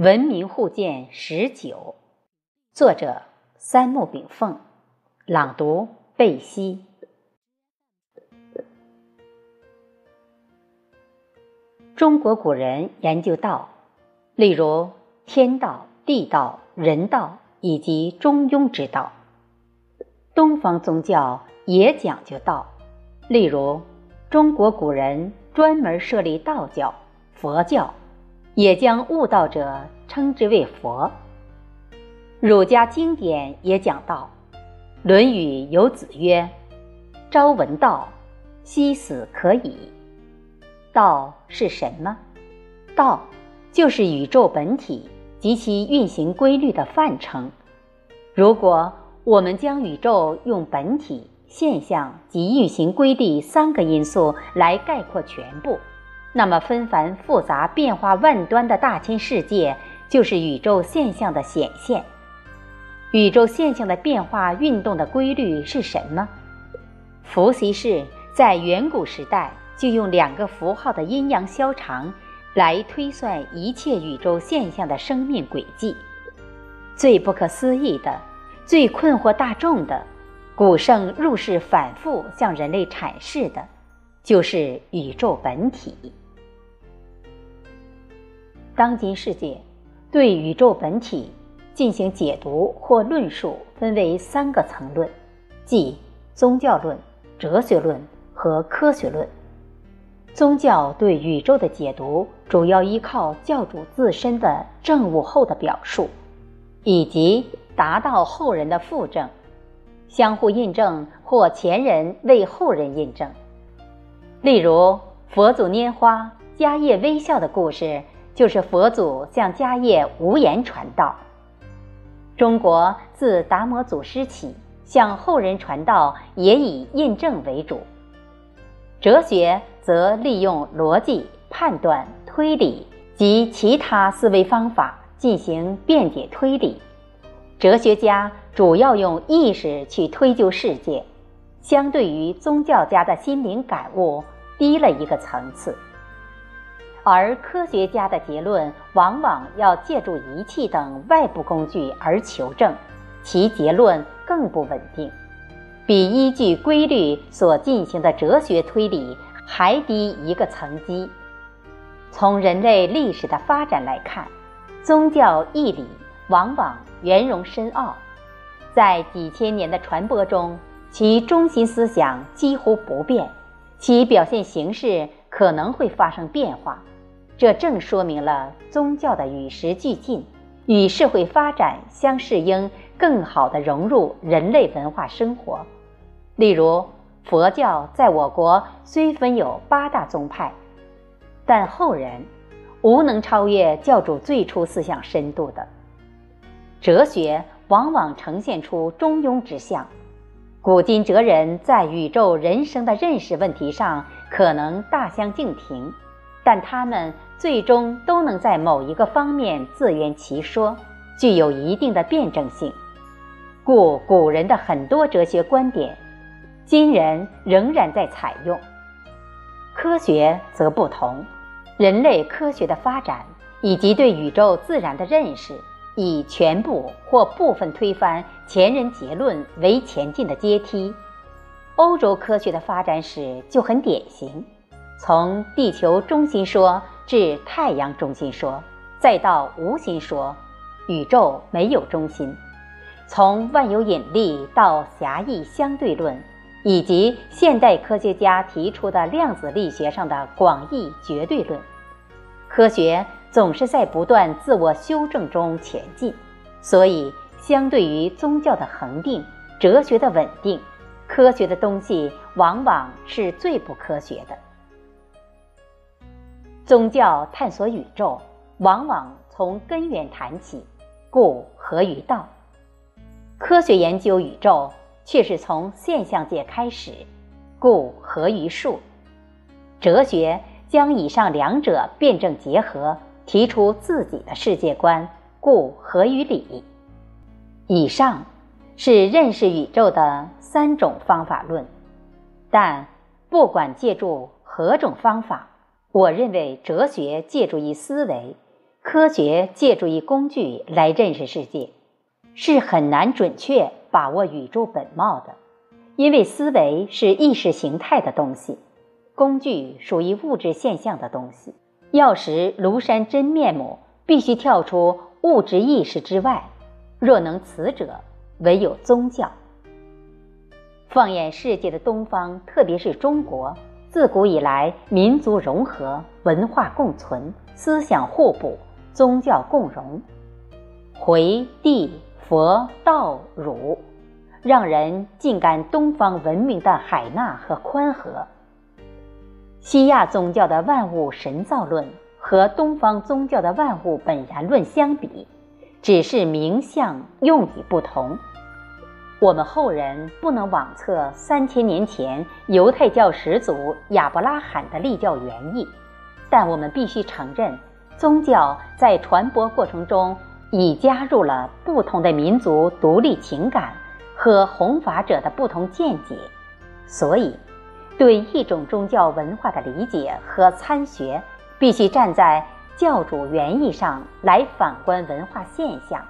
文明互鉴十九，作者三木炳凤，朗读贝西。中国古人研究道，例如天道、地道、人道以及中庸之道；东方宗教也讲究道，例如中国古人专门设立道教、佛教。也将悟道者称之为佛。儒家经典也讲到，《论语》有子曰：“朝闻道，夕死可矣。”道是什么？道就是宇宙本体及其运行规律的范称。如果我们将宇宙用本体、现象及运行规律三个因素来概括全部。那么纷繁复杂、变化万端的大千世界，就是宇宙现象的显现。宇宙现象的变化运动的规律是什么？伏羲氏在远古时代就用两个符号的阴阳消长来推算一切宇宙现象的生命轨迹。最不可思议的、最困惑大众的，古圣入世反复向人类阐释的，就是宇宙本体。当今世界对宇宙本体进行解读或论述，分为三个层论，即宗教论、哲学论和科学论。宗教对宇宙的解读主要依靠教主自身的证悟后的表述，以及达到后人的复证，相互印证或前人为后人印证。例如，佛祖拈花、迦叶微笑的故事。就是佛祖向迦叶无言传道。中国自达摩祖师起，向后人传道也以印证为主。哲学则利用逻辑、判断、推理及其他思维方法进行辩解推理。哲学家主要用意识去推究世界，相对于宗教家的心灵感悟低了一个层次。而科学家的结论往往要借助仪器等外部工具而求证，其结论更不稳定，比依据规律所进行的哲学推理还低一个层级。从人类历史的发展来看，宗教义理往往圆融深奥，在几千年的传播中，其中心思想几乎不变，其表现形式可能会发生变化。这正说明了宗教的与时俱进，与社会发展相适应，更好地融入人类文化生活。例如，佛教在我国虽分有八大宗派，但后人无能超越教主最初思想深度的。哲学往往呈现出中庸之象，古今哲人在宇宙人生的认识问题上可能大相径庭。但他们最终都能在某一个方面自圆其说，具有一定的辩证性，故古人的很多哲学观点，今人仍然在采用。科学则不同，人类科学的发展以及对宇宙自然的认识，以全部或部分推翻前人结论为前进的阶梯。欧洲科学的发展史就很典型。从地球中心说至太阳中心说，再到无心说，宇宙没有中心；从万有引力到狭义相对论，以及现代科学家提出的量子力学上的广义绝对论，科学总是在不断自我修正中前进。所以，相对于宗教的恒定、哲学的稳定，科学的东西往往是最不科学的。宗教探索宇宙，往往从根源谈起，故合于道；科学研究宇宙，却是从现象界开始，故合于术；哲学将以上两者辩证结合，提出自己的世界观，故合于理。以上是认识宇宙的三种方法论，但不管借助何种方法。我认为，哲学借助于思维，科学借助于工具来认识世界，是很难准确把握宇宙本貌的，因为思维是意识形态的东西，工具属于物质现象的东西。要识庐山真面目，必须跳出物质意识之外。若能此者，唯有宗教。放眼世界的东方，特别是中国，自古以来民族融合，文化共存，思想互补。宗教共荣，回地佛道儒，让人尽感东方文明的海纳和宽和。西亚宗教的万物神造论和东方宗教的万物本然论相比，只是名相用语不同。我们后人不能妄测三千年前犹太教始祖亚伯拉罕的立教原意，但我们必须承认。宗教在传播过程中已加入了不同的民族独立情感和弘法者的不同见解，所以对一种宗教文化的理解和参学，必须站在教主原意上来反观文化现象，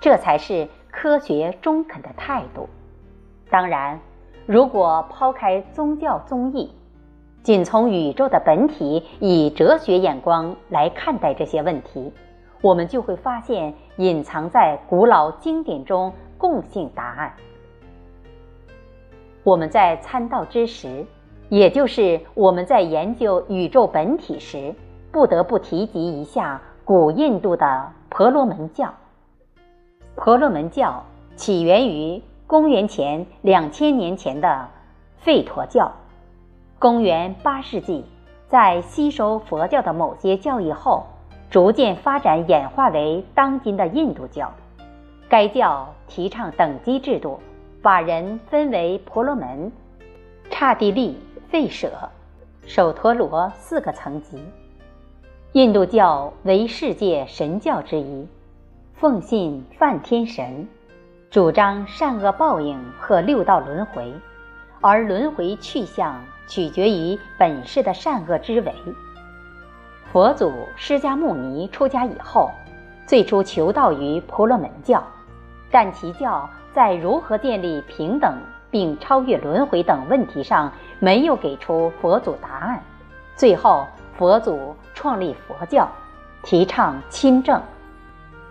这才是科学中肯的态度。当然，如果抛开宗教宗义，仅从宇宙的本体以哲学眼光来看待这些问题，我们就会发现隐藏在古老经典中共性答案。我们在参道之时，也就是我们在研究宇宙本体时，不得不提及一下古印度的婆罗门教。婆罗门教起源于公元前两千年前的吠陀教。公元八世纪，在吸收佛教的某些教义后，逐渐发展演化为当今的印度教。该教提倡等级制度，把人分为婆罗门、刹帝利、吠舍、首陀罗四个层级。印度教为世界神教之一，奉信梵天神，主张善恶报应和六道轮回，而轮回去向。取决于本世的善恶之为。佛祖释迦牟尼出家以后，最初求道于婆罗门教，但其教在如何建立平等并超越轮回等问题上没有给出佛祖答案。最后，佛祖创立佛教，提倡亲政，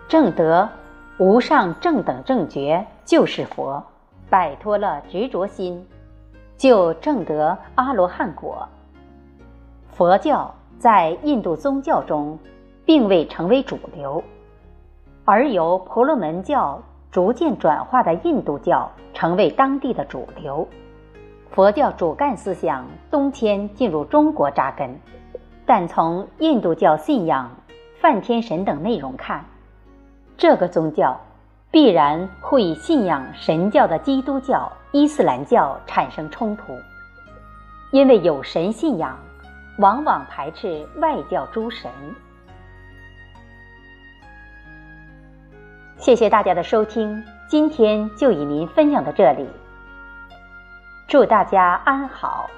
正德无上正等正觉就是佛，摆脱了执着心。就正得阿罗汉果。佛教在印度宗教中并未成为主流，而由婆罗门教逐渐转化的印度教成为当地的主流。佛教主干思想东迁进入中国扎根，但从印度教信仰梵天神等内容看，这个宗教必然会与信仰神教的基督教。伊斯兰教产生冲突，因为有神信仰，往往排斥外教诸神。谢谢大家的收听，今天就与您分享到这里。祝大家安好。